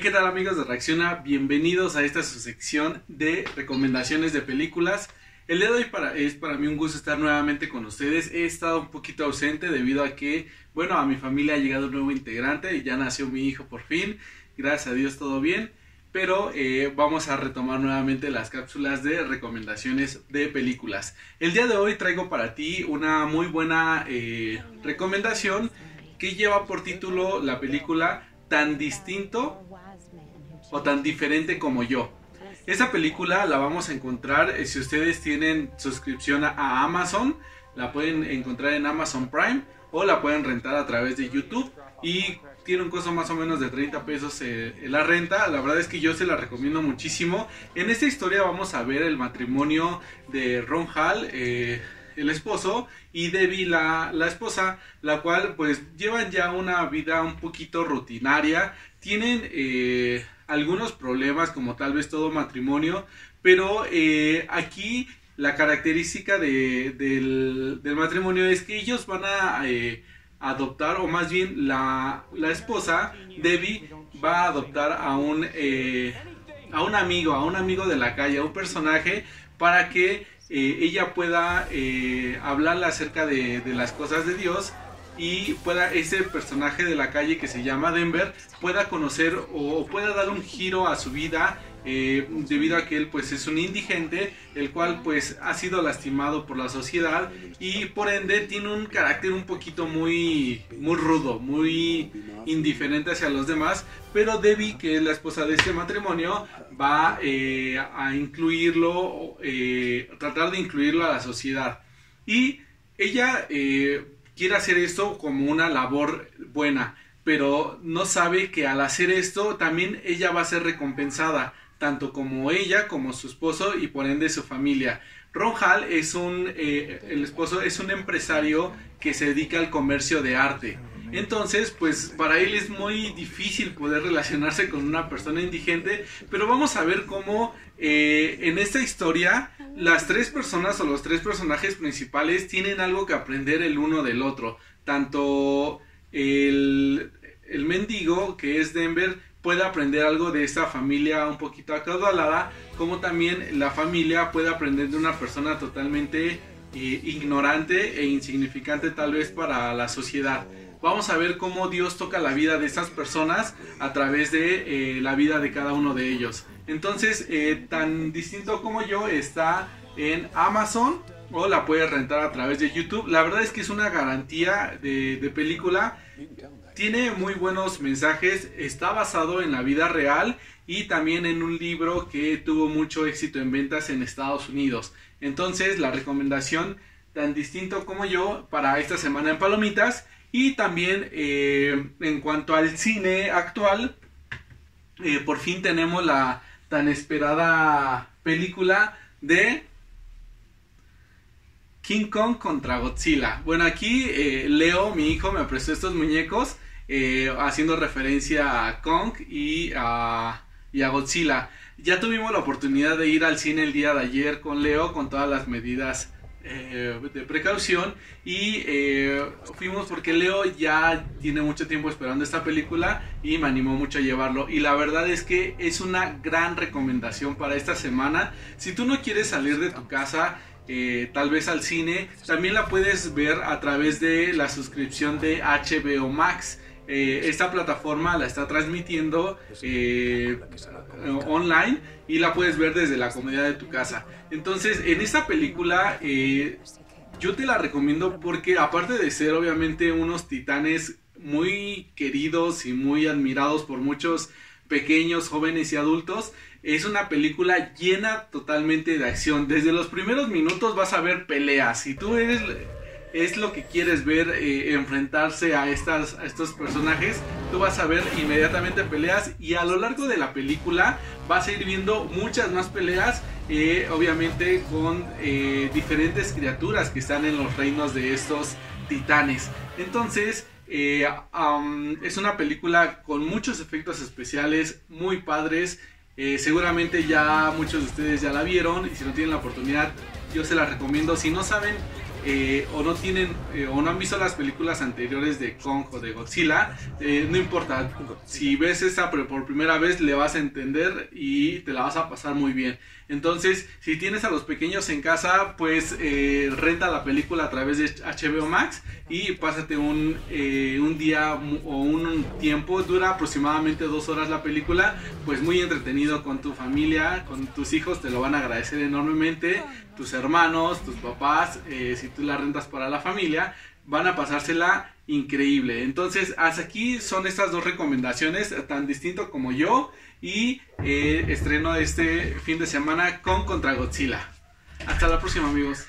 ¿qué tal amigos de Reacciona? Bienvenidos a esta su sección de recomendaciones de películas. El día de hoy es para mí un gusto estar nuevamente con ustedes. He estado un poquito ausente debido a que, bueno, a mi familia ha llegado un nuevo integrante y ya nació mi hijo por fin. Gracias a Dios todo bien. Pero eh, vamos a retomar nuevamente las cápsulas de recomendaciones de películas. El día de hoy traigo para ti una muy buena eh, recomendación que lleva por título la película Tan distinto o tan diferente como yo. Esa película la vamos a encontrar eh, si ustedes tienen suscripción a Amazon, la pueden encontrar en Amazon Prime o la pueden rentar a través de YouTube y tiene un costo más o menos de 30 pesos eh, la renta. La verdad es que yo se la recomiendo muchísimo. En esta historia vamos a ver el matrimonio de Ron Hall, eh, el esposo, y Debbie, la, la esposa, la cual pues llevan ya una vida un poquito rutinaria. Tienen algunos problemas como tal vez todo matrimonio, pero eh, aquí la característica de, del, matrimonio es que ellos van a eh, adoptar, o más bien la, la, esposa, Debbie, va a adoptar a un, eh, a un amigo, a un amigo de la calle, a un personaje, para que ella pueda hablarle acerca de las cosas de Dios y pueda ese personaje de la calle que se llama Denver pueda conocer o pueda dar un giro a su vida eh, debido a que él pues es un indigente el cual pues ha sido lastimado por la sociedad y por ende tiene un carácter un poquito muy muy rudo muy indiferente hacia los demás pero Debbie que es la esposa de este matrimonio va eh, a incluirlo eh, tratar de incluirlo a la sociedad. Y ella quiere hacer esto como una labor buena, pero no sabe que al hacer esto también ella va a ser recompensada, tanto como ella como su esposo y por ende su familia. Ron Hall es un, eh, el esposo es un empresario que se dedica al comercio de arte. Entonces, pues para él es muy difícil poder relacionarse con una persona indigente, pero vamos a ver cómo eh, en esta historia las tres personas o los tres personajes principales tienen algo que aprender el uno del otro. Tanto el, el mendigo, que es Denver, puede aprender algo de esta familia un poquito acaudalada, como también la familia puede aprender de una persona totalmente eh, ignorante e insignificante tal vez para la sociedad vamos a ver cómo Dios toca la vida de esas personas a través de eh, la vida de cada uno de ellos. Entonces, eh, tan distinto como yo, está en Amazon o la puedes rentar a través de YouTube. La verdad es que es una garantía de, de película. Tiene muy buenos mensajes, está basado en la vida real y también en un libro que tuvo mucho éxito en ventas en Estados Unidos. Entonces, la recomendación tan distinto como yo para esta semana en Palomitas y también eh, en cuanto al cine actual, eh, por fin tenemos la tan esperada película de King Kong contra Godzilla. Bueno, aquí eh, Leo, mi hijo, me prestó estos muñecos haciendo referencia a Kong y a, y a Godzilla. Ya tuvimos la oportunidad de ir al cine el día de ayer con Leo con todas las medidas eh, de precaución. Y eh, fuimos porque Leo ya tiene mucho tiempo esperando esta película y me animó mucho a llevarlo. Y la verdad es que es una gran recomendación para esta semana. Si tú no quieres salir de tu casa eh, tal vez al cine también la puedes ver a través de la suscripción de HBO Max esta plataforma la está transmitiendo online y la puedes ver desde la comodidad de tu casa. Entonces, en esta película eh, yo te la recomiendo porque aparte de ser obviamente unos titanes muy queridos y muy admirados por muchos pequeños, jóvenes y adultos, es una película llena totalmente de acción. Desde los primeros minutos vas a ver peleas. Si tú eres es lo que quieres ver eh, enfrentarse a, estas, estos personajes, tú vas a ver inmediatamente peleas y a lo largo de la película vas a ir viendo muchas más peleas, eh, obviamente con eh, diferentes criaturas que están en los reinos de estos titanes. Entonces, es una película con muchos efectos especiales muy padres. seguramente ya muchos de ustedes ya la vieron y si no tienen la oportunidad yo se la recomiendo. Si no saben eh, o no tienen eh, o no han visto las películas anteriores de Kong o de Godzilla, eh, no importa. Si ves esta por primera vez le vas a entender y te la vas a pasar muy bien. Entonces, si tienes a los pequeños en casa, pues renta la película a través de HBO Max y pásate un, un día o un tiempo, dura aproximadamente dos horas la película, pues muy entretenido con tu familia, con tus hijos, te lo van a agradecer enormemente, tus hermanos, tus papás, si tú la rentas para la familia, van a pasársela increíble. Entonces, hasta aquí son estas dos recomendaciones, tan distinto como yo y eh, estreno este fin de semana con Contra Godzilla. Hasta la próxima amigos.